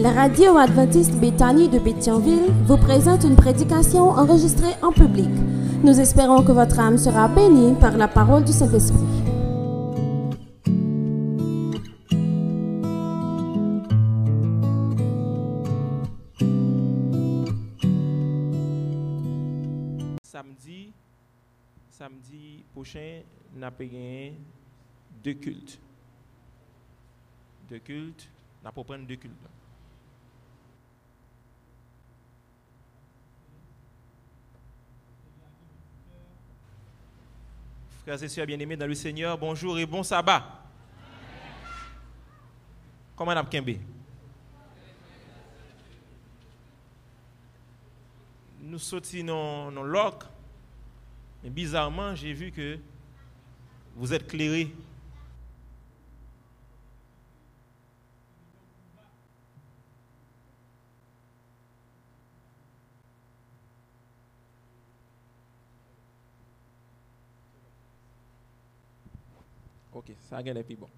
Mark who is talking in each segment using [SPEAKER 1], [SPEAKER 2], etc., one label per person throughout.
[SPEAKER 1] La radio adventiste Béthanie de Béthionville vous présente une prédication enregistrée en public. Nous espérons que votre âme sera bénie par la parole du Saint-Esprit.
[SPEAKER 2] Samedi, samedi prochain, nous avons gagné deux cultes. Deux cultes, nous avons deux cultes. Frères et sœurs bien-aimés dans le Seigneur, bonjour et bon sabbat. Comment on Kembe? Nous sortis dans dans loc, mais bizarrement, j'ai vu que vous êtes clairés. Ok, ça a gagné plus bon.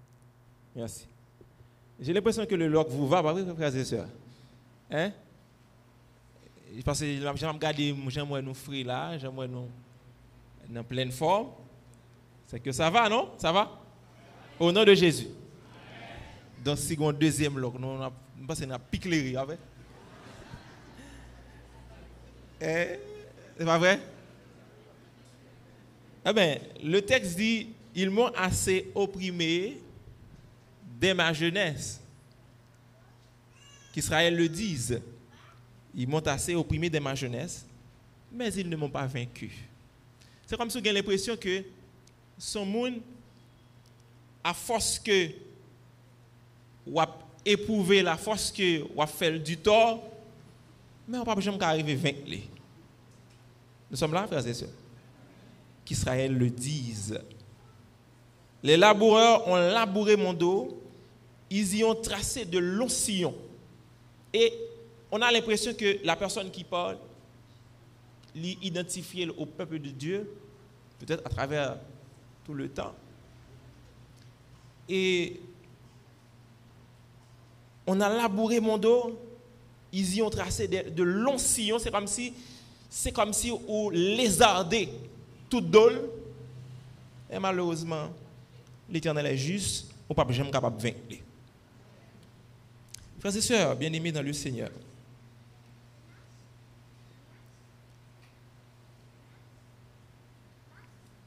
[SPEAKER 2] Merci. J'ai l'impression que le loc vous va, pas frères et sœurs? Hein? Parce que j'aime regarder, j'aime nous frères là, j'aime nous en pleine forme. C'est que ça va, non? Ça va? Au nom de Jésus. Dans le second, deuxième loc, nous on parce qu'on a avec. Eh, c'est pas vrai? Eh bien, le texte dit Ils m'ont assez opprimé dès ma jeunesse. Qu'Israël le dise. Ils m'ont assez opprimé dès ma jeunesse, mais ils ne m'ont pas vaincu. C'est comme si vous avez l'impression que son monde, à force que ou a éprouvé la force que ou a fait du tort, mais on ne peut jamais arriver à vaincre. Nous sommes là, frères et sœurs. Qu'Israël le dise. Les laboureurs ont labouré mon dos, ils y ont tracé de longs sillons. Et on a l'impression que la personne qui parle l'identifier au peuple de Dieu, peut-être à travers tout le temps. Et on a labouré mon dos, ils y ont tracé de, longs sillons, c'est comme si c'est comme si on lézardait toute dole. Et malheureusement, l'Éternel est juste, on peut jamais capable de vaincre. Frères et sœurs, bien-aimés dans le Seigneur,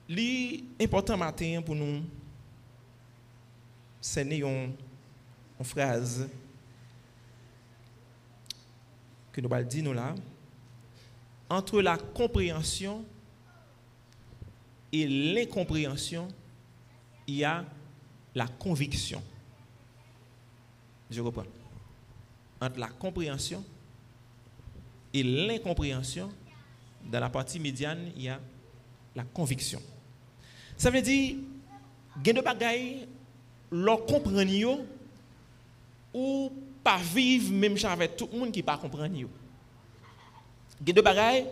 [SPEAKER 2] L'important matin pour nous, c'est une, phrase que nous allons dire là. Entre la compréhension et l'incompréhension, il y a la conviction. Je reprends. Entre la compréhension et l'incompréhension, dans la partie médiane, il y a la conviction. Ça veut dire, il y a des bagailles, leur comprendre ou pas vivre même avec tout le monde qui ne pas comprendre. Il y a des bagailles,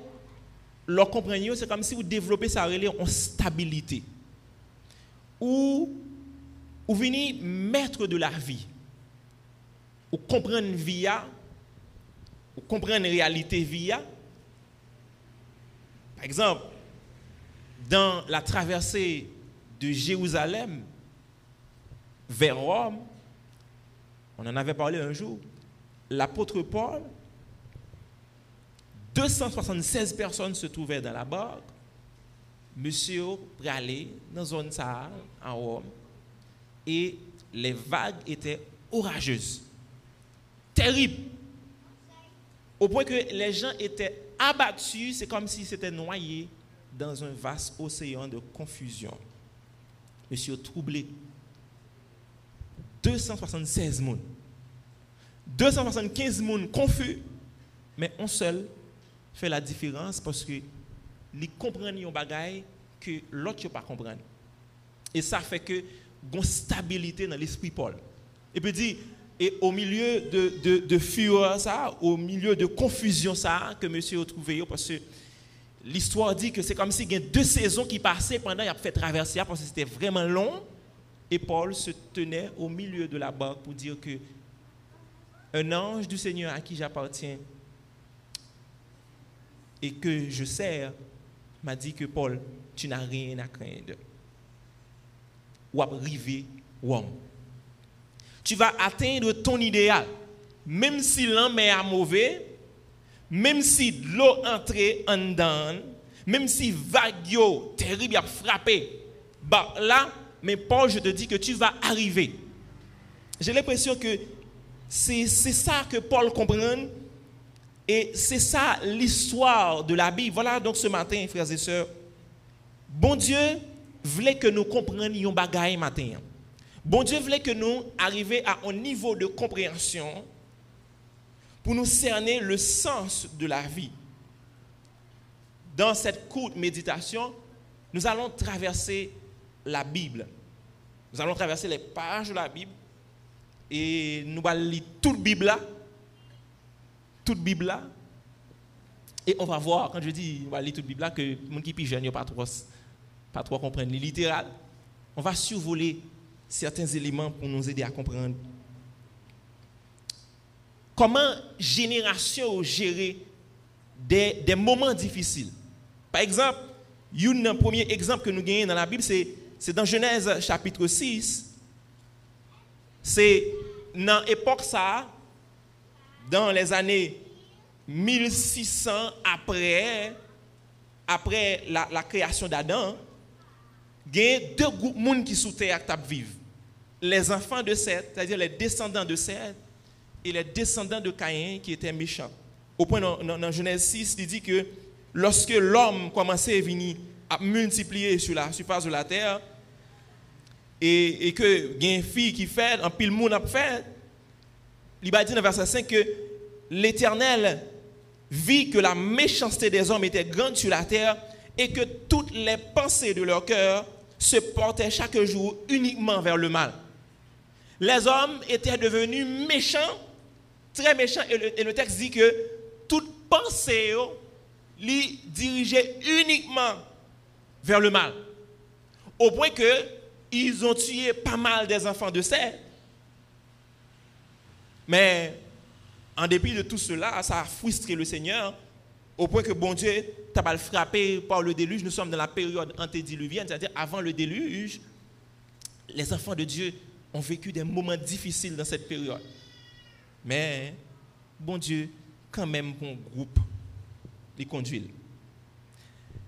[SPEAKER 2] leur comprendre c'est comme si vous développez ça en stabilité. Ou vous venez maître de la vie. Ou comprendre vie, ou comprendre réalité vie. Par exemple, dans la traversée de Jérusalem vers Rome, on en avait parlé un jour, l'apôtre Paul, 276 personnes se trouvaient dans la barque, monsieur aller dans zone Sahara, en Rome, et les vagues étaient orageuses, terribles, au point que les gens étaient abattus, c'est comme s'ils s'étaient noyés dans un vaste océan de confusion. Monsieur troublé. 276 personnes. 275 personnes confus, mais un seul fait la différence parce que les comprennent un bagage que l'autre pas comprendre. Et ça fait que une stabilité dans l'esprit Paul. Et puis dit et au milieu de, de, de fureur ça, au milieu de confusion ça que monsieur a trouvé parce que l'histoire dit que c'est comme s'il y a deux saisons qui passaient pendant qu'il a fait traverser parce que c'était vraiment long. Et Paul se tenait au milieu de la barque pour dire que un ange du Seigneur à qui j'appartiens et que je sers m'a dit que Paul, tu n'as rien à craindre. Ou à arriver Rome. Tu vas atteindre ton idéal. Même si l'homme est mauvais, même si l'eau entre en dedans, même si vague terrible a frappé, bah là, mais Paul, je te dis que tu vas arriver. J'ai l'impression que c'est ça que Paul comprend et c'est ça l'histoire de la Bible. Voilà donc ce matin, frères et sœurs. Bon Dieu voulait que nous comprenions bagaille matin. Bon Dieu voulait que nous arrivions à un niveau de compréhension pour nous cerner le sens de la vie. Dans cette courte méditation, nous allons traverser la Bible. Nous allons traverser les pages de la Bible et nous allons lire toute la Bible là toute Bible là. Et on va voir, quand je dis on va lire toute Bible là, que les gens qui sont pas trop, pas trop comprendre les littéral. On va survoler certains éléments pour nous aider à comprendre comment génération gérer des, des, moments difficiles? Par exemple, un premier exemple que nous gagnons dans la Bible, c'est dans Genèse chapitre 6. C'est dans l'époque ça, dans les années 1600 après, après la, création d'Adam, il y a deux groupes de monde qui sous terre vivent. Les enfants de Seth, c'est-à-dire les descendants de Seth, et les descendants de Caïn qui étaient méchants. Au point dans, Genèse 6, il dit que lorsque l'homme commençait à venir à multiplier sur la surface de la terre, et, que il y a une fille qui fait, un pile monde a fait, il va dire dans verset 5 que l'Éternel vit que la méchanceté des hommes était grande sur la terre et que toutes les pensées de leur cœur se portaient chaque jour uniquement vers le mal. Les hommes étaient devenus méchants, très méchants, et le, texte dit que toute pensée les dirigeait uniquement vers le mal. Au point que ils ont tué pas mal des enfants de Seth. Mais en dépit de tout cela, ça a frustré le Seigneur au point que bon Dieu t'a pas frappé par le déluge. Nous sommes dans la période antédiluvienne, c'est-à-dire avant le déluge. Les enfants de Dieu ont vécu des moments difficiles dans cette période. Mais bon Dieu, quand même, bon groupe, les conduit.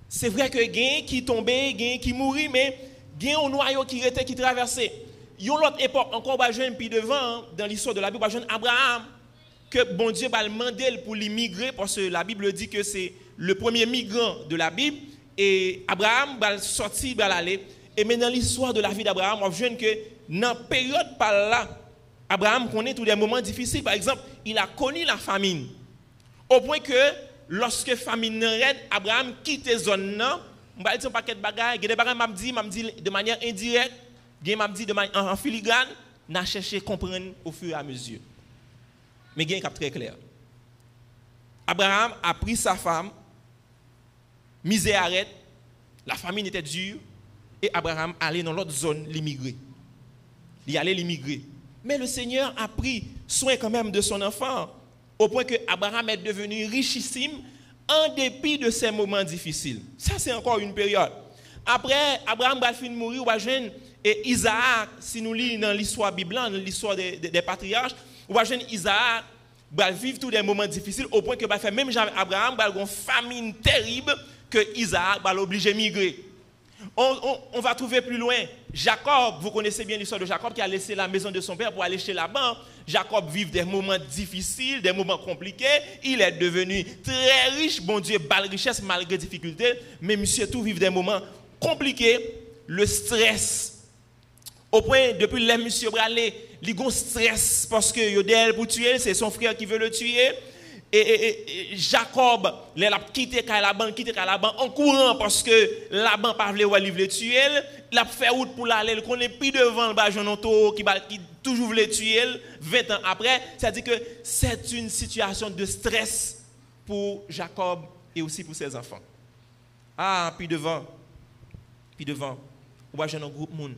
[SPEAKER 2] C'est vrai que gain qui tombait, gain qui mourit, mais gain un noyau qui était qui traversait y a une autre époque, encore bah, jeune, puis devant, dans l'histoire de la Bible, jeune Abraham, que bon Dieu va demander pour l'immigrer, parce que la Bible dit que c'est le premier migrant de la Bible, et Abraham va sortir, va aller. Et maintenant, l'histoire de la vie d'Abraham, on voit que dans la période par là, Abraham connaît tous les moments difficiles. Par exemple, il a connu la famine. Au point que, lorsque la famine reine, Abraham quitte la zone, on va dire un paquet de bagages, il y a des bagages, m'a dit de manière indirecte, Gen m'a dit de en filigrane, n'a cherché comprendre au fur et à mesure. Mais gen cap très clair. Abraham a pris sa femme, misère arrête, la famine était dure, et Abraham allait dans l'autre zone l'immigrer. Il allait l'immigrer. Mais le Seigneur a pris soin quand même de son enfant, au point que Abraham est devenu richissime en dépit de ces moments difficiles. Ça, c'est encore une période. Après, Abraham va finir mourir, ou jeune et Isaac, si nous lisons dans l'histoire biblique, l'histoire des, patriarches, on va voir Isaac va vivre tous des moments difficiles au point que faire même Abraham va avoir une famine terrible que Isaac va l'obliger à migrer. On, va trouver plus loin Jacob, vous connaissez bien l'histoire de Jacob qui a laissé la maison de son père pour aller chez Laban. Jacob vit des moments difficiles, des moments compliqués. Il est devenu très riche. Bon Dieu, belle richesse malgré difficultés. Mais monsieur tout vit des moments compliqués. Le stress, au point, depuis les monsieur Bralé, il a stress parce que Yodel pour tuer, c'est son frère qui veut le tuer. Et, Jacob, il a quitté Laban, quitté Laban en courant parce que Laban pas voulu le tuer. Il a fait route pour l'aller, il connaît plus devant le bajon qui, qui toujours voulait tuer 20 ans après. C'est-à-dire que c'est une situation de stress pour Jacob et aussi pour ses enfants. Ah, puis devant, puis devant, on va un groupe monde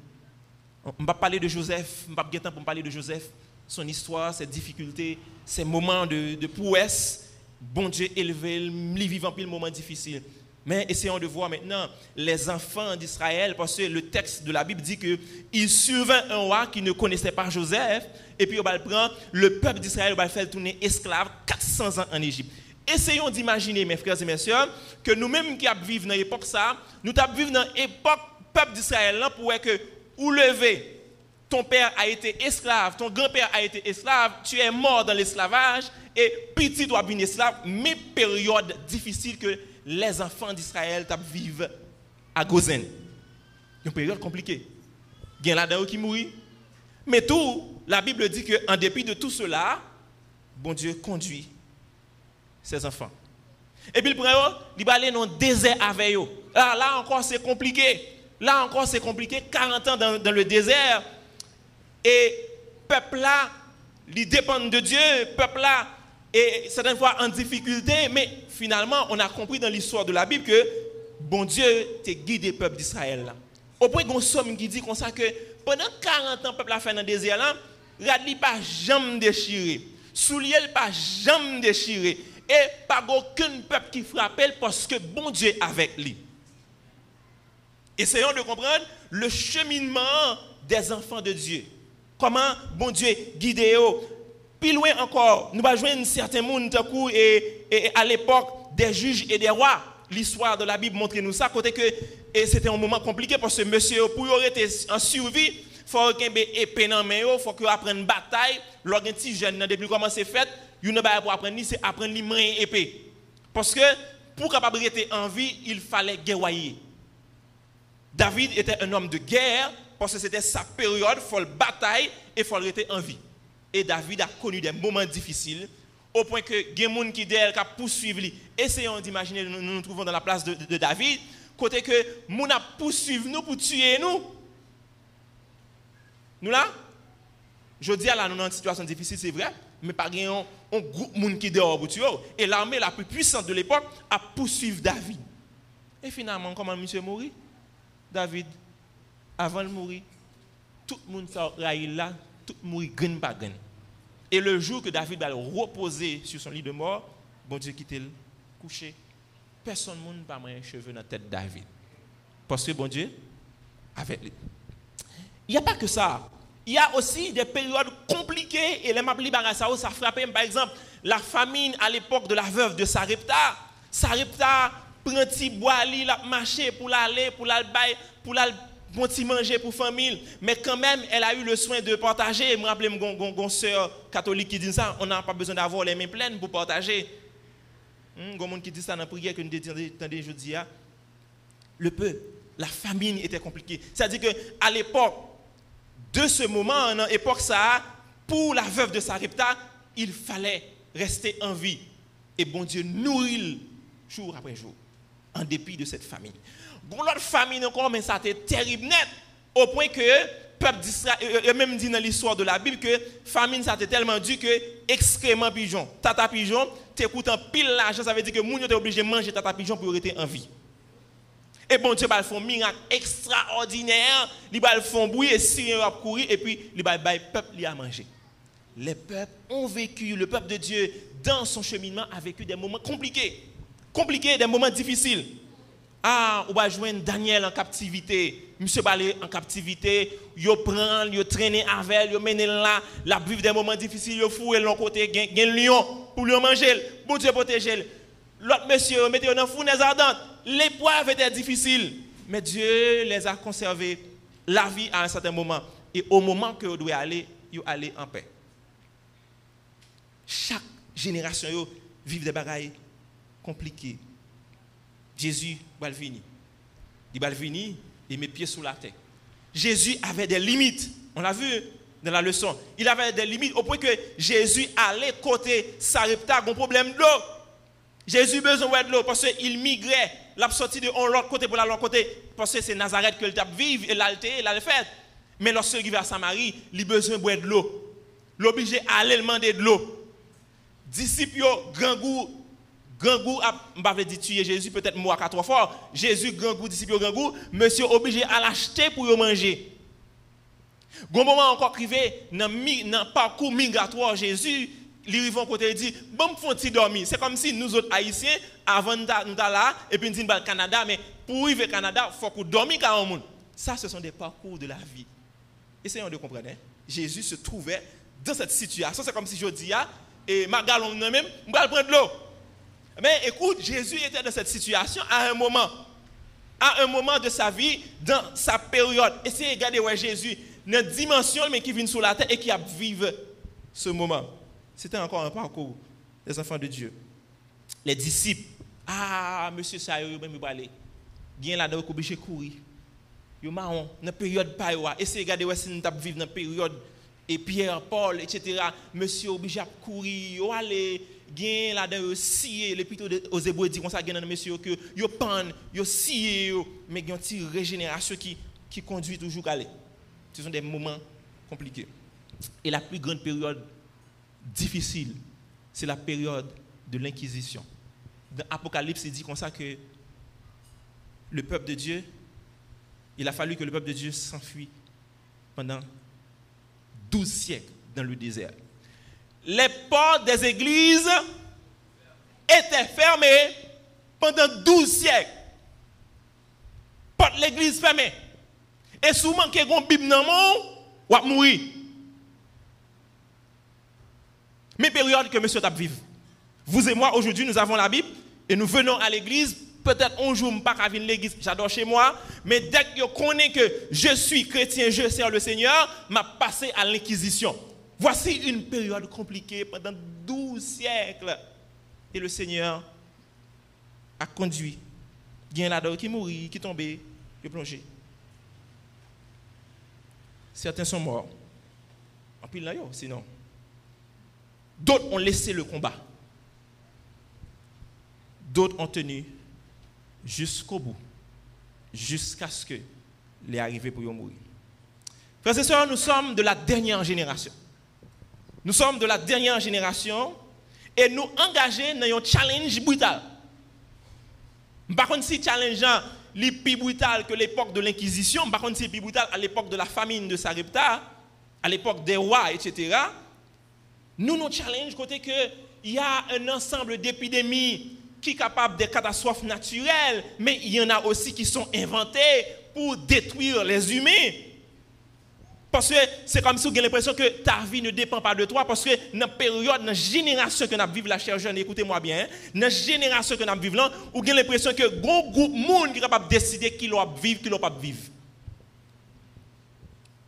[SPEAKER 2] on va parler de Joseph, pas pour parler de Joseph. son histoire, ses difficultés, ses moments de, prouesse, bon Dieu élevé, lui vivant pile moments difficiles. Mais essayons de voir maintenant les enfants d'Israël, parce que le texte de la Bible dit qu'il survint un roi qui ne connaissait pas Joseph, et puis on va le prendre, le peuple d'Israël va le faire tourner esclave 400 ans en Égypte. Essayons d'imaginer, mes frères et mes soeurs, que nous-mêmes qui vivons dans l'époque ça, nous vivons dans l'époque peuple d'Israël pour que, ou lever, ton père a été esclave, ton grand-père a été esclave, tu es mort dans l'esclavage, et petit doit venir esclave, mais période difficile que les enfants d'Israël vivent à Gozen. Une période compliquée. Il y a là qui mourit. Mais tout, la Bible dit qu'en dépit de tout cela, bon Dieu conduit ses enfants. Et puis le prend, il va aller dans le désert avec eux. Là, là encore, c'est compliqué. Là encore, c'est compliqué. 40 ans dans, le désert. Et peuple là, il dépend de Dieu. Peuple là, et certaines fois en difficulté, mais finalement, on a compris dans l'histoire de la Bible que bon Dieu te guide le peuple d'Israël. Au point qu'on somme qui dit comme ça que pendant 40 ans, le peuple a fait dans le désert là, il pas jamais déchiré. Soulier pas jamais déchiré. Et pas aucun peuple qui frappe parce que bon Dieu avec lui. Essayons de comprendre le cheminement des enfants de Dieu. Comment bon Dieu guide eux plus loin encore, nous allons joindre certains monde et, et à l'époque des juges et des rois. L'histoire de la Bible montre nous ça, côté que c'était un moment compliqué parce que monsieur, pour être en survie, il faut qu'il ait épée dans il faut qu'il apprenne bataille. Lorsqu'un petit jeune, depuis comment c'est fait, il ne pas pour apprendre, c'est apprendre les mains épée. Parce que pour capable être en vie, il fallait guerroyer. David était un homme de guerre parce que c'était sa période, faut bataille et il faut être en vie. Et David a connu des moments difficiles, au point que gens qui a poursuivi. Essayons d'imaginer, nous nous trouvons dans la place de, David, côté que gens a poursuivi nous pour tuer nous. Nous là, je dis à la nous dans une situation difficile, c'est vrai, mais pas un, un groupe gens qui dehors pour tuer. Et l'armée la plus puissante de l'époque a poursuivi David. Et finalement, comment monsieur mourit David, avant de mourir, tout le monde s'est là tout mourir grain par grain. Et le jour que David va reposer sur son lit de mort, bon Dieu quitte le coucher. Personne ne pas un cheveux dans la tête de David. Parce que bon Dieu, avec lui. Il n'y a pas que ça. Il y a aussi des périodes compliquées et les mapli ça frappé par exemple la famine à l'époque de la veuve de Sarepta. Sarepta prend petit bois la marché pour l'aller pour l'aller pour l'aller bon manger pour famille, mais quand même, elle a eu le soin de partager. Je me rappelle mon soeur catholique qui dit ça, on n'a pas besoin d'avoir les mains pleines pour partager. Il y a qui dit ça dans la prière que nous entendons aujourd'hui. Le peu, la famine était compliquée. C'est-à-dire qu'à l'époque de ce moment, dans l'époque pour la veuve de Sarepta, il fallait rester en vie. Et bon Dieu nourrit jour après jour, en dépit de cette famine. Bon, l'autre famille encore, mais ça a été terrible net. Au point que peuple d'Israël, euh, même dit dans l'histoire de la Bible que famine ça a été tellement dur que excrément pigeon, tata pigeon, t'écoutant pile l'argent, ça veut dire que moun était obligé de manger tata pigeon pour rester en vie. Et bon Dieu va faire un miracle extraordinaire, il faire un bruit et si va courir et puis il va le peuple à manger. Les peuples ont vécu, le peuple de Dieu dans son cheminement a vécu des moments compliqués, compliqués, des moments difficiles. Ah, on va joindre Daniel en captivité. Monsieur Balé en captivité. Yo prend, yo traîner avec, yo mené là, la vivre des moments difficiles, yo foué l'autre côté, gen lion pour lui manger. Bon Dieu protéger. L'autre monsieur, mettez dans fournaise ardente. L'épreuve était difficile, mais Dieu les a conservés la vie à un certain moment. Et au moment que vous doit aller, vous allez en paix. Chaque génération yo vit des bagailles compliquées Jésus va venir. Il va et met pieds sous la terre. Jésus avait des limites. On l'a vu dans la leçon. Il avait des limites au point que Jésus allait côté Sarepta, un problème d'eau. Jésus besoin de l'eau parce qu'il migrait. Il sorti de l'autre côté pour l'autre côté parce que c'est Nazareth que a vivre et l'alté, il a fait. Mais lorsqu'il va à Samarie, il a besoin de l'eau. L'obligé à demander de l'eau. Disciples, grand goût, grand goût, pas dit tuer Jésus, peut-être moi quatre trois fois. Jésus, grand goût, disciple grand goût, monsieur obligé à l'acheter pour manger. Gon moment encore privé dans le parcours migratoire Jésus, il côté dit bon ti dormir. C'est comme si nous autres haïtiens avant nous là et puis nous disons Canada mais pour arriver au Canada, il faut qu'on dormir quand monde. Ça ce sont des parcours de la vie. Essayons de comprendre. Hein. Jésus se trouvait dans cette situation. C'est comme si je dis ah, et ma galon même, je vais prendre l'eau. Mais écoute, Jésus était dans cette situation à un moment. À un moment de sa vie, dans sa période. Essayez de regarder où Jésus une dimension mais qui vient sur la terre et qui a vécu ce moment. C'était encore un parcours des enfants de Dieu. Les disciples, ah, monsieur ça, yo même aller. Bien là dedans obligé. Yo marron, dans période pas yo, essayez de regarder si nous vivre dans période et Pierre, Paul, etc. Monsieur obligé à courir, gen là dedans scier les plutôt aux hébreux dit comme ça gen monsieur que yo pan, yo scier mais gen une régénération qui qui conduit toujours à aller. Ce sont des moments compliqués. Et la plus grande période difficile, c'est la période de l'Inquisition. Dans l'Apocalypse, il dit comme ça que le peuple de Dieu, il a fallu que le peuple de Dieu s'enfuit pendant 12 siècles dans le désert. Les portes des églises étaient fermées pendant 12 siècles. Porte l'église fermée. Et souvent, que une Bible dans le ou mourir. Mais période que monsieur t'a vivre. Vous et moi, aujourd'hui, nous avons la Bible et nous venons à l'église. Peut-être un jour, je ne pas à l'église, j'adore chez moi. Mais dès que je connais que je suis chrétien, je sers le Seigneur, m'a passé à l'inquisition. Voici une période compliquée pendant 12 siècles. Et le Seigneur a conduit. Il y a là qui mourit, qui tombé, qui plongé. Certains sont morts. En pile là, sinon. D'autres ont laissé le combat. D'autres ont tenu jusqu'au bout, jusqu'à ce que les arrivés pour mourir. Frères et sœurs, nous sommes de la dernière génération. Nous sommes de la dernière génération et nous engagés dans un challenge brutal. Par contre, si challengeant les plus brutal que l'époque de l'Inquisition, par contre, c'est plus brutal à l'époque de la famine de Sarepta, à l'époque des rois, etc. Nous nous challenge côté que il y a un ensemble d'épidémies qui sont capables de catastrophes naturelles, mais il y en a aussi qui sont inventées pour détruire les humains. Parce que c'est comme si vous avez l'impression que ta vie ne dépend pas de toi. Parce que dans la période, dans la génération que nous vivons, la chère jeune, écoutez-moi bien, hein, dans la génération que nous vivons vous avez l'impression que un groupe de monde qui est capable de décider qui doit vivre, qui doit pas vivre.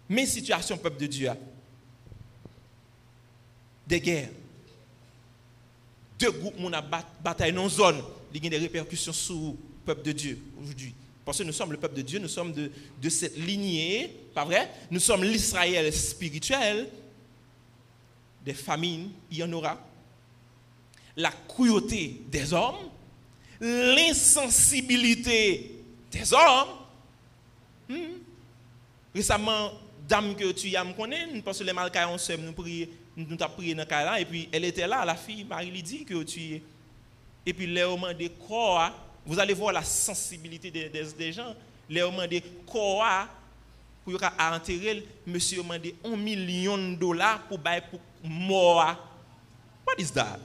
[SPEAKER 2] Mais situation, peuple de Dieu, des guerres, deux groupes qui bataille une zone, il y a des répercussions sur le peuple de Dieu aujourd'hui. Parce que nous sommes le peuple de Dieu, nous sommes de, de cette lignée, pas vrai? Nous sommes l'Israël spirituel. Des famines, il y en aura. La cruauté des hommes, l'insensibilité des hommes. Hmm? Récemment, dame que tu as me connais, parce que les malcailles on nous prions, nous avons prié dans cas et puis elle était là, la fille, Marie dit que tu es. Et puis les hommes de quoi vous allez voir la sensibilité des, des, gens. Les ont demandé quoi pour enterrer, monsieur a demandé un million de dollars pour bailler pour mort. What is that?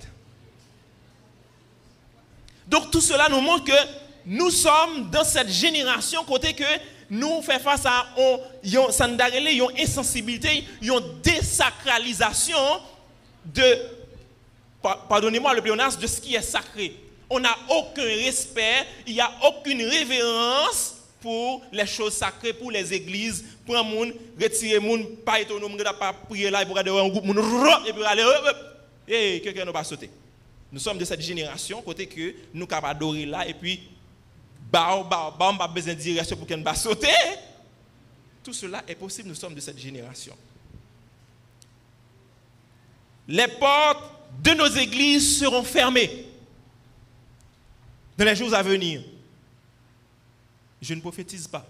[SPEAKER 2] Donc tout cela nous montre que nous sommes dans cette génération côté que nous faisons face à une insensibilité, une désacralisation de, pardonnez-moi le pléonasme, de ce qui est sacré on n'a aucun respect, il n'y a aucune révérence pour les choses sacrées, pour les églises, pour un monde, retirer monde, pas autonome, pas prier là, pour regarder un groupe, et puis aller, et quelqu'un ne va sauter. Nous sommes de cette génération, côté que nous capables adorer là, et puis, bah, bah, bah, on pas besoin de direction pour qu'elle ne va sauter. Tout cela est possible, nous sommes de cette génération. Les portes de nos églises seront fermées dans les jours à venir. Je ne prophétise pas.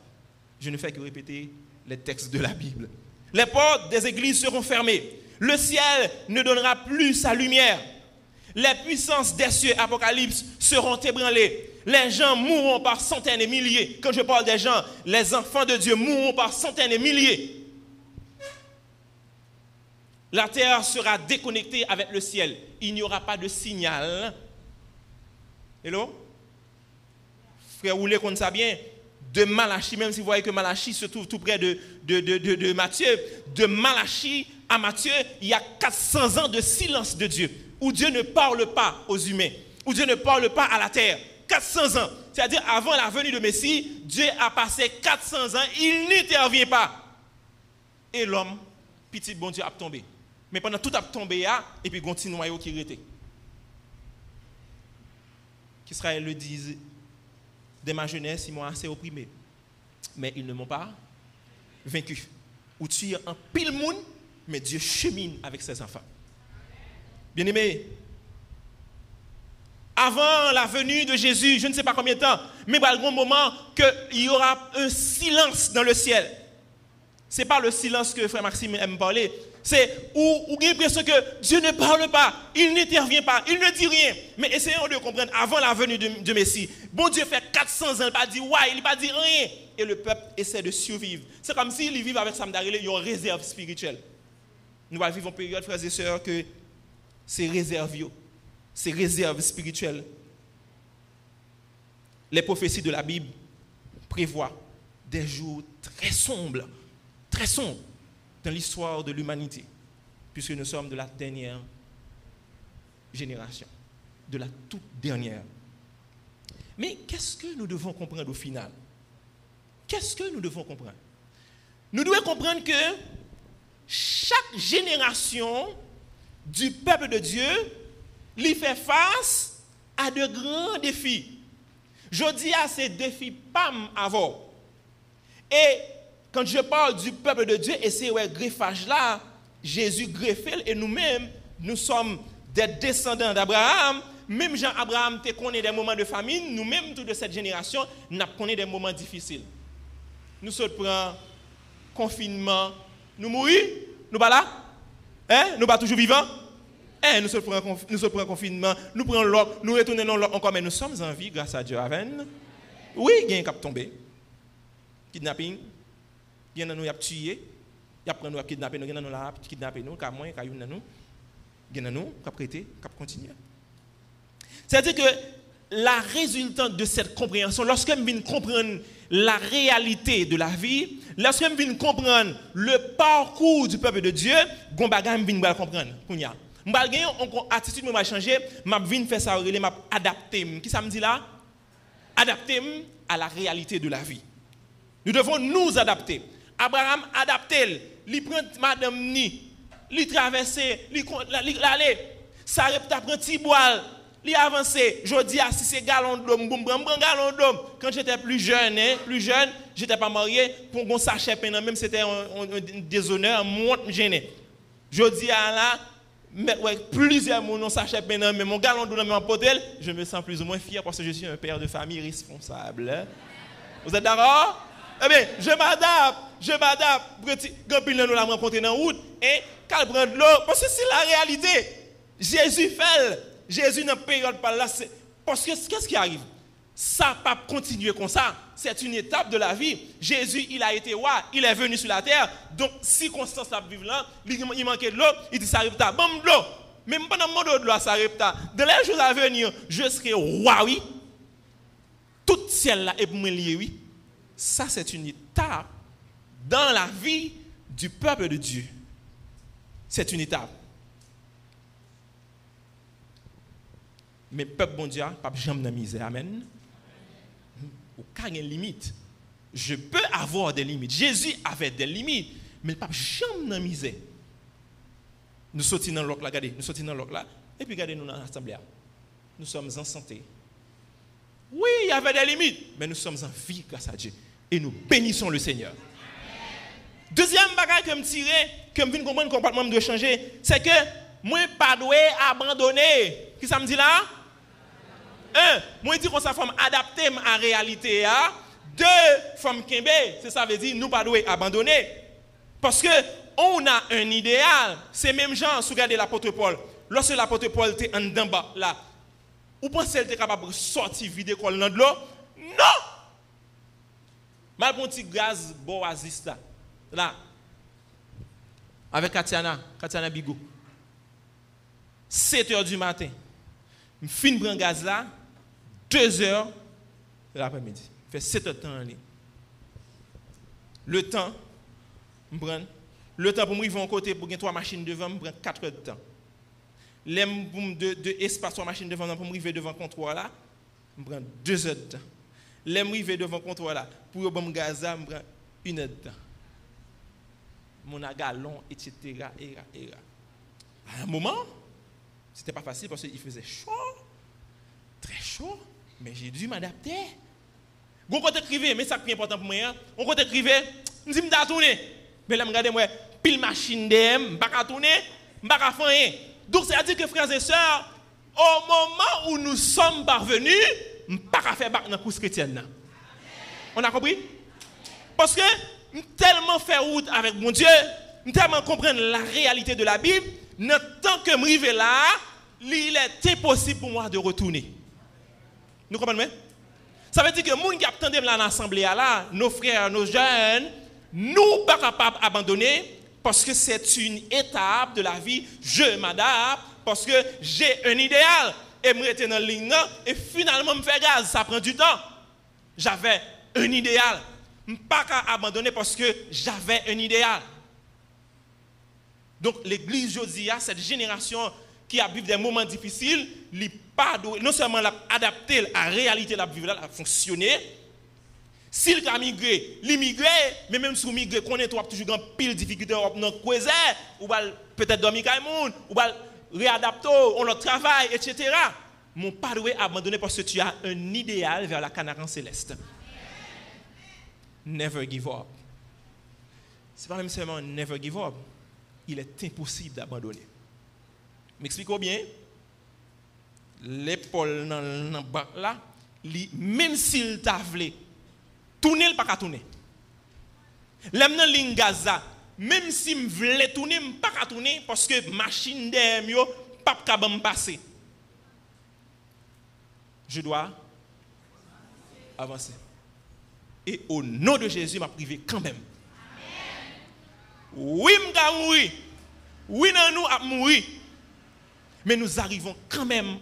[SPEAKER 2] Je ne fais que répéter les textes de la Bible. Les portes des églises seront fermées. Le ciel ne donnera plus sa lumière. Les puissances des cieux, Apocalypse, seront ébranlées. Les gens mourront par centaines et milliers. Quand je parle des gens, les enfants de Dieu mourront par centaines et milliers. la terre sera déconnectée avec le ciel. Il n'y aura pas de signal. Hello? Frère Oulé compte ça bien? De Malachie, même si vous voyez que Malachie se trouve tout près de, de, de, de Matthieu, de Malachie à Matthieu, il y a 400 ans de silence de Dieu, où Dieu ne parle pas aux humains, où Dieu ne parle pas à la terre. 400 ans. C'est-à-dire, avant la venue de Messie, Dieu a passé 400 ans, il n'intervient pas. Et l'homme, petit bon Dieu, a tombé. Mais pendant tout a tombé, et puis il noyau qui était. Qu'Israël le dise, de ma jeunesse, ils m'ont assez opprimé. Mais ils ne m'ont pas vaincu. Ou tu es un pile monde, mais Dieu chemine avec ses enfants. Bien-aimé, avant la venue de Jésus, je ne sais pas combien de temps, mais il y un moment qu'il y aura un silence dans le ciel. Ce n'est pas le silence que Frère Maxime aime parler. C'est où, où l'impression que Dieu ne parle pas, il n'intervient pas, il ne dit rien. Mais essayons de comprendre avant la venue de, Messie. Bon Dieu fait 400 ans, il n'a pas dit ouais, il n'a pas dit rien. Et le peuple essaie de survivre. C'est comme s'il vivent avec Sam Darele, il y a une réserve spirituelle. Nous allons vivre une période, frères et sœurs, que c'est réserve ces réserves spirituelles. Les prophéties de la Bible prévoient des jours très sombres, très dans l'histoire de l'humanité, puisque nous sommes de la dernière génération, de la toute dernière. Mais qu'est-ce que nous devons comprendre au final? Qu'est-ce que nous devons comprendre? Nous devons comprendre que chaque génération du peuple de Dieu il fait face à de grands défis. Je dis à ces défis pas avant. Et quand je parle du peuple de Dieu, et c'est ouais, greffage là, Jésus greffé et nous-mêmes, nous sommes des descendants d'Abraham. Même Jean-Abraham te connaît des moments de famine, nous-mêmes, toute cette génération, nous connaissons des moments difficiles. Nous sommes prenons confinement, nous mourons, nous pas là, hein? nous pas toujours vivants? Eh, nous prenons nous confinement, nous prenons l'autre, nous retournons l'autre encore, mais nous sommes en vie grâce à Dieu. Amen. Oui, il y a un cap tombé. Kidnapping. Il y a nous tué. Il y a nous kidnapper nous, il y a nous là kidnapper nous, car moi, car nous, il y a nous cap prêter, cap continuer. C'est-à-dire que la résultante de cette compréhension, lorsque je viens comprendre la réalité de la vie, lorsque je viens comprendre le parcours du peuple de Dieu, je viens comprendre. M'bal gen yon attitude m'a changé, m'a vinn faire ça relé m'a adapté. Qui ça me dit là? Adapter à la réalité de la vie. Nous devons nous adapter. Abraham adapté, il prend madame ni, il traverse, il aller. Sarepta prend petit bois, il avance. Je dis à si c'est galon d'homme, boum boum galon d'homme. Quand j'étais plus jeune, hein, plus jeune, j'étais pas marié, pour qu'on sachet même c'était un, déshonneur, moi gêné. Je dis à là mais, plusieurs mon s'achètent maintenant, mais mon galon de mon potel, je me sens plus ou moins fier parce que je suis un père de famille responsable. Hein. Vous êtes d'accord? Eh bien, je m'adapte, je m'adapte. Quand nous l'a rencontré dans la route, et quand prend de l'eau, parce que c'est la réalité. Jésus fait, Jésus n'a période par là, parce que qu'est-ce qui arrive? Ça pas continuer comme ça. C'est une étape de la vie. Jésus, il a été roi, il est venu sur la terre. Donc, si Constance a vivre là, il manquait de l'eau, il dit ça arrive. Bon, de l'eau. Même pendant mon de l'eau, ça arrive. Dans les jours à venir, je serai roi, oui. Tout ciel là est pour me lier, oui. Ça, c'est une étape dans la vie du peuple de Dieu. C'est une étape. Mais peuple bon Dieu, pas jamais de misère. Amen aucune limite. Je peux avoir des limites. Jésus avait des limites, mais le pape jamais misère. Nous sortons dans l'autre là, regardez, nous sortons dans l'autre là, et puis regardez nous dans l'assemblée. Nous sommes en santé. Oui, il y avait des limites, mais nous sommes en vie grâce à Dieu. Et nous bénissons le Seigneur. Deuxième bagage que je me tirais, que je viens comprendre le comportement doit changer, c'est que moi, pas abandonner. Qui ça me dit là? Un, moi, je dis qu'on sa adaptée à la réalité. Hein? Deux, femme Kembe, c'est ça veut dire nous pas abandonner. Parce que on a un idéal. C'est même gens, si regardez l'apôtre Paul, lorsque l'apôtre Paul était en bas, là, vous pensez qu'elle était capable de sortir vide dans de l'eau? Non! Mal petit gaz boasis là. Là. avec Katiana, Katiana Bigo. 7 heures du matin. Je finis prendre gaz là, 2 heures de l'après-midi. fait 7 heures de temps Le temps, je prends. Le temps pour moi, ils un côté pour gagner trois machines devant, je prends 4 heures de temps. L'aime de, de espace trois machines devant, pour arriver devant le comptoir là, je prends 2 heures de temps. L'aime arriver devant le comptoir là, pour bon gaz là, je prends 1 heure de temps. Mon agalon, etc. Et, et, À un moment, c'était pas facile parce qu'il faisait chaud, très chaud, mais j'ai dû m'adapter. Bon côté écrivait, mais ça qui est important pour moi, hein. on côté écrivait, je me dis tourner. Mais là, je regarde moi, pile machine DM, je pas tourner, je pas faire. Donc c'est à dire que frères et sœurs, au moment où nous sommes parvenus, je pas faire bac dans la course chrétienne. On a compris? Parce que tellement fait route avec mon Dieu, tellement comprendre la réalité de la Bible tant que je suis là, il est impossible pour moi de retourner. Nous comprenons Ça veut dire que les gens qui attendent dans l'assemblée là, nos frères, nos jeunes, nous pas capables d'abandonner parce que c'est une étape de la vie. Je m'adapte parce que j'ai un idéal et me rester dans la ligne et finalement me faire gaz. Ça prend du temps. J'avais un idéal. Je ne pas abandonner parce que j'avais un idéal. Donc l'église Josia, cette génération qui a vécu des moments difficiles, pas non seulement adapté à la réalité de la vie, à fonctionner, s'il a migré, l'immigrer, mais même si migré, qu'on est toujours en pile difficulté dans le ou peut-être dormir avec ou réadapter, on le travail, etc. Mon pas abandonner parce que tu as un idéal vers la Canaan céleste. Never give up. C'est pas même seulement never give up il est impossible d'abandonner. M'expliquez bien? L'épaule dans le bac là, même s'il t'a voulu, tourner, il pas qu'à tourner. L'aime dans Gaza, même si je voulais tourner, je pas qu'à tourner parce que machine d'air, yo, pas qu'à me passer. Je dois avancer. Et au nom de Jésus, m'a privé quand même. Oui, je mourir. Oui, nous à mourir. Mais nous arrivons quand même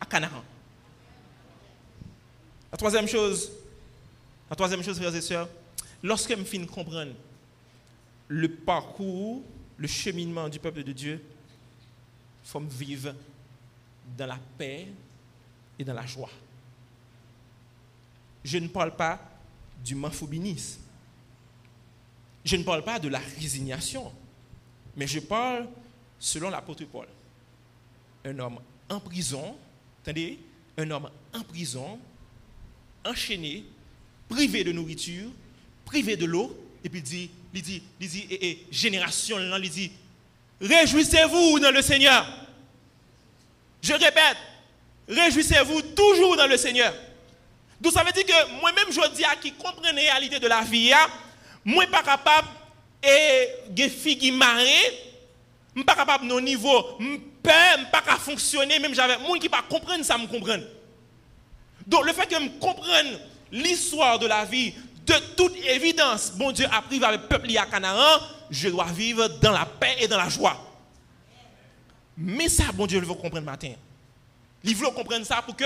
[SPEAKER 2] à Canaan. La troisième chose, la troisième chose, frères et sœurs, lorsque je finis de comprendre le parcours, le cheminement du peuple de Dieu, faut vivre dans la paix et dans la joie. Je ne parle pas du manfoubinisme. Je ne parle pas de la résignation, mais je parle selon l'apôtre Paul. Un homme en prison, attendez, un homme en prison, enchaîné, privé de nourriture, privé de l'eau, et puis il dit, il dit, il dit, et, génération, il dit, réjouissez-vous dans le Seigneur. Je répète, réjouissez-vous toujours dans le Seigneur. Donc ça veut dire que moi-même, je dis à qui comprend la réalité de la vie, hein, moi pas capable et des filles qui je pas capable non niveau, je pas capable fonctionner même j'avais gens qui pas comprendre ça me comprendre. Donc le fait que je comprenne l'histoire de la vie de toute évidence, bon Dieu a pris avec le peuple à Canaan, je dois vivre dans la paix et dans la joie. Mais ça, bon Dieu, il veut comprendre matin. Il veut comprendre ça pour que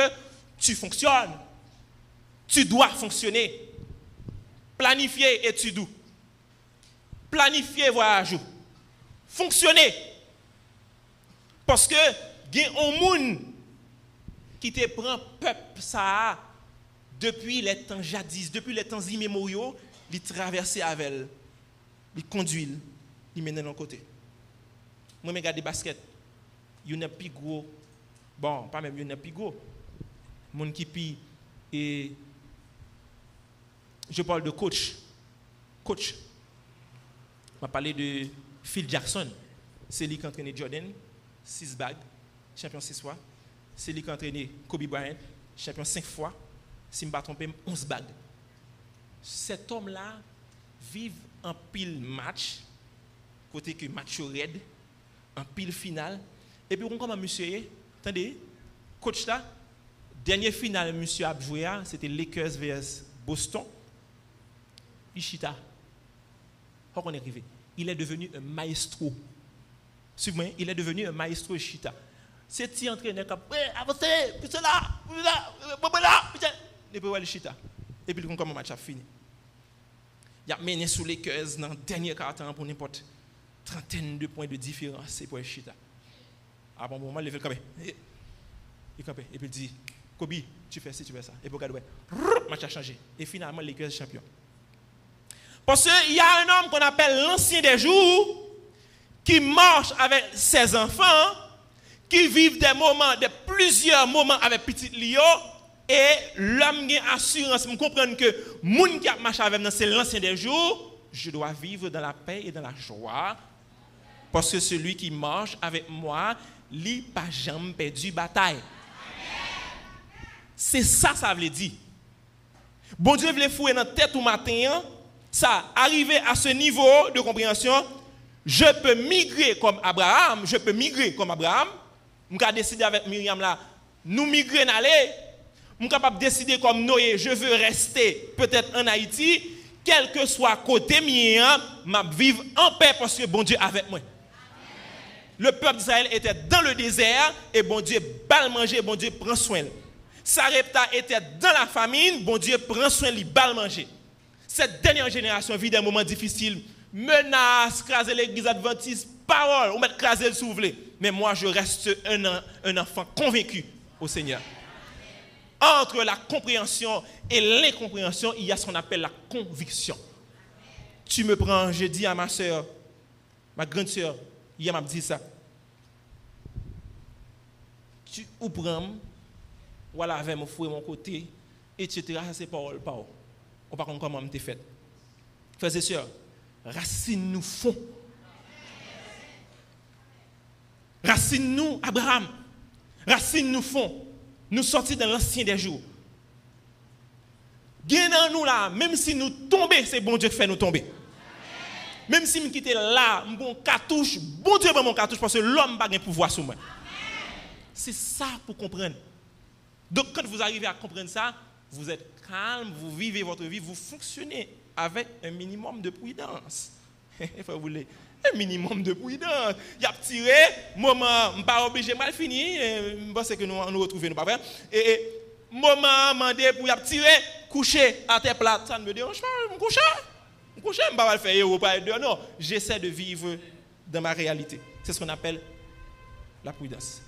[SPEAKER 2] tu fonctionnes. Tu dois fonctionner. Planifier et tu dois. Planifier voyage. Fonctionner. Parce que il y a un monde qui te prend peuple ça depuis les temps jadis, depuis les temps immémoriaux, il traverse avec il conduit, il mène de l'autre côté. Moi, je regarde des baskets. Il y a plus gros. Bon, pas même il y a plus gros. Qui et je parle de coach. Coach. On va parler de Phil Jackson. C'est lui qui a entraîné Jordan, 6 bagues, champion 6 fois. C'est lui qui a entraîné Kobe Bryant, champion 5 fois. Si je ne me trompe 11 bagues. Cet homme-là vit en pile match, côté que match raid, en pile final. Et puis, comment monsieur, attendez, coach là, dernier final, monsieur a joué, c'était Lakers vs Boston. Ishita. On est arrivé il est devenu un maestro. Suivez-moi, il est devenu un maestro chita. C'est petit entraîneur qui a avancé, puis c'est là, puis là, puis là, et puis le chita. Et puis comment le match a fini? Il a mené sous les cœurs dans le dernier quart pour n'importe trentaine de points de différence. C'est pour le chita. À bon moment, il fait comme il campait. Et puis il dit, Kobe, tu fais ci, tu fais ça. Et puis le match a changé. Et finalement, les cœurs champions. Parce qu'il y a un homme qu'on appelle l'ancien des jours, qui marche avec ses enfants, qui vivent des moments, de plusieurs moments avec petit Lio, et l'homme a assurance, je comprends que monde qui a marché avec moi, c'est l'ancien des jours, je dois vivre dans la paix et dans la joie, parce que celui qui marche avec moi, lui, pas jamais perdu bataille. C'est ça, ça veut dire. Bon Dieu voulait fouiller dans la tête au matin, ça, arriver à ce niveau de compréhension, je peux migrer comme Abraham, je peux migrer comme Abraham. Je décider avec Myriam là, nous migrer d'aller. Suis capable de décider comme Noé, je veux rester peut-être en Haïti, quel que soit côté mien, je vivre en paix parce que bon Dieu avec moi. Le peuple d'Israël était dans le désert et bon Dieu balle manger, bon Dieu prend soin. Sarepta était dans la famine, bon Dieu prend soin, il balle manger. Cette dernière génération vit des moments difficiles, menaces, craser l'église adventiste, parole, on met craser le souffle. Mais moi, je reste un enfant convaincu au Seigneur. Entre la compréhension et l'incompréhension, il y a ce qu'on appelle la conviction. Tu me prends, je dis à ma soeur, ma grande soeur, hier m'a dit ça. Tu ou prends, voilà avec mon fouet mon côté, etc. C'est parole, parole. On pas comment m'te fait. Frères et sœurs, racine nous fond. Racine nous Abraham. Racine nous fond. Nous sortis dans l'ancien des jours. Gagnons nous là, même si nous tombons, c'est bon Dieu qui fait nous tomber. Même si nous quittons là, mon cartouche, bon Dieu mon cartouche parce que l'homme n'a pas de pouvoir sur moi. C'est ça pour comprendre. Donc quand vous arrivez à comprendre ça, vous êtes calme, vous vivez votre vie, vous fonctionnez avec un minimum de prudence. Vous un minimum de prudence. Il a tiré, moment, je ne pas obligé mal fini, je que nous nous retrouvons, nous pas vrai. Et, moment, demandé pour y tirer, coucher à terre plate, ça ne me dérange pas, je couche. Je couche, je ne vais pas faire héros, pas Non, j'essaie de vivre dans ma réalité. C'est ce qu'on appelle la prudence.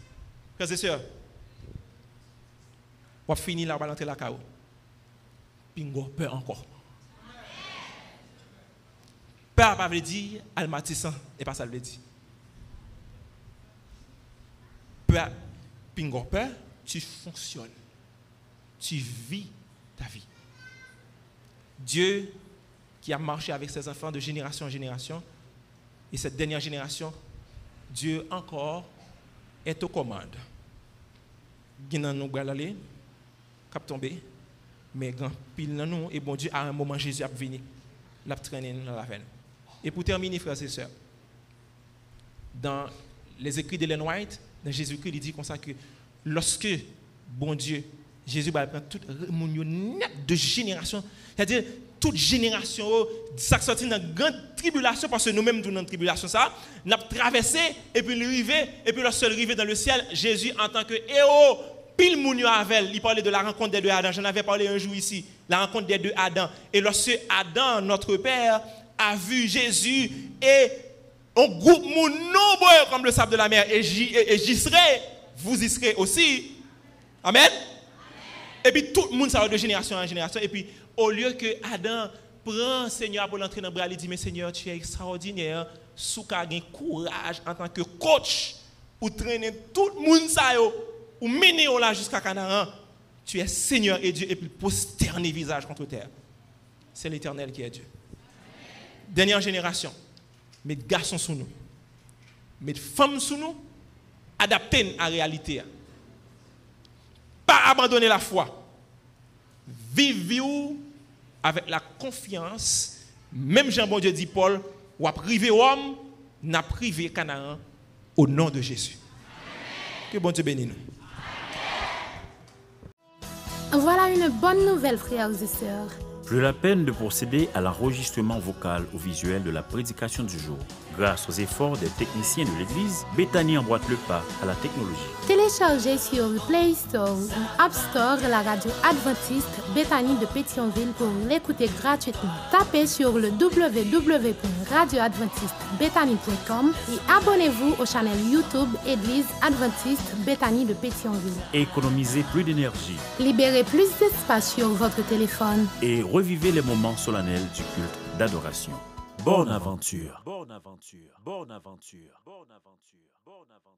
[SPEAKER 2] Frères et sœurs, on va finir là, on va entrer la chaos. Pingo, peur encore. Peur pas veut dire almatissant, et pas ça veut dire. Peur, pingo, tu fonctionnes. Tu vis ta vie. Dieu qui a marché avec ses enfants de génération en génération, et cette dernière génération, Dieu encore est aux commandes. Guinan nous cap tomber, mais grand pile nous, et bon Dieu, à un moment, Jésus a venu, l'a traîné dans la veine. Et pour terminer, frères et sœurs, dans les écrits d'Ellen White, dans Jésus-Christ, il dit comme ça que lorsque, bon Dieu, Jésus va prendre toute de génération, c'est-à-dire toute génération, ça sorti dans une grande tribulation, parce que nous-mêmes, nous dans une tribulation, ça, nous avons traversé, et puis arrivé, et puis lorsque arrivé dans le ciel, Jésus, en tant que héros, pile moun avec il parlait de la rencontre des deux Adam. J'en avais parlé un jour ici, la rencontre des deux Adam. Et lorsque Adam, notre Père, a vu Jésus et un groupe moun nombreux comme le sable de la mer, et j'y serai, vous y serez aussi. Amen. Et puis tout le monde, ça va de génération en génération. Et puis au lieu que Adam prend Seigneur pour l'entrer dans le bras, il dit, mais Seigneur, tu es extraordinaire, sous un courage en tant que coach, pour traîner tout le monde ça ou mener là jusqu'à Canaan, tu es Seigneur et Dieu, et puis posterner visage contre terre. C'est l'éternel qui est Dieu. Dernière génération, mes garçons sous nous, mes femmes sous nous, adapter à la réalité. Pas abandonner la foi. Vivez avec la confiance, même Jean-Bon Dieu dit Paul, ou à priver homme, n'a privé Canaan au nom de Jésus. Que bon Dieu bénisse nous.
[SPEAKER 3] Voilà une bonne nouvelle, frères et sœurs. Plus la peine de procéder à l'enregistrement vocal ou visuel de la prédication du jour. Grâce aux efforts des techniciens de l'Église, Bethany emboîte le pas à la technologie.
[SPEAKER 4] Téléchargez sur le Play Store ou App Store la radio adventiste Bethany de Pétionville pour l'écouter gratuitement. Tapez sur le www.radioadventistebethany.com et abonnez-vous au channel YouTube Église adventiste Bethany de Pétionville.
[SPEAKER 3] Économisez plus d'énergie
[SPEAKER 4] Libérez plus d'espace sur votre téléphone.
[SPEAKER 3] et revivez les moments solennels du culte d'adoration. Bonne aventure. Bonne aventure. Bonne aventure. Bonne aventure. Bonne aventure.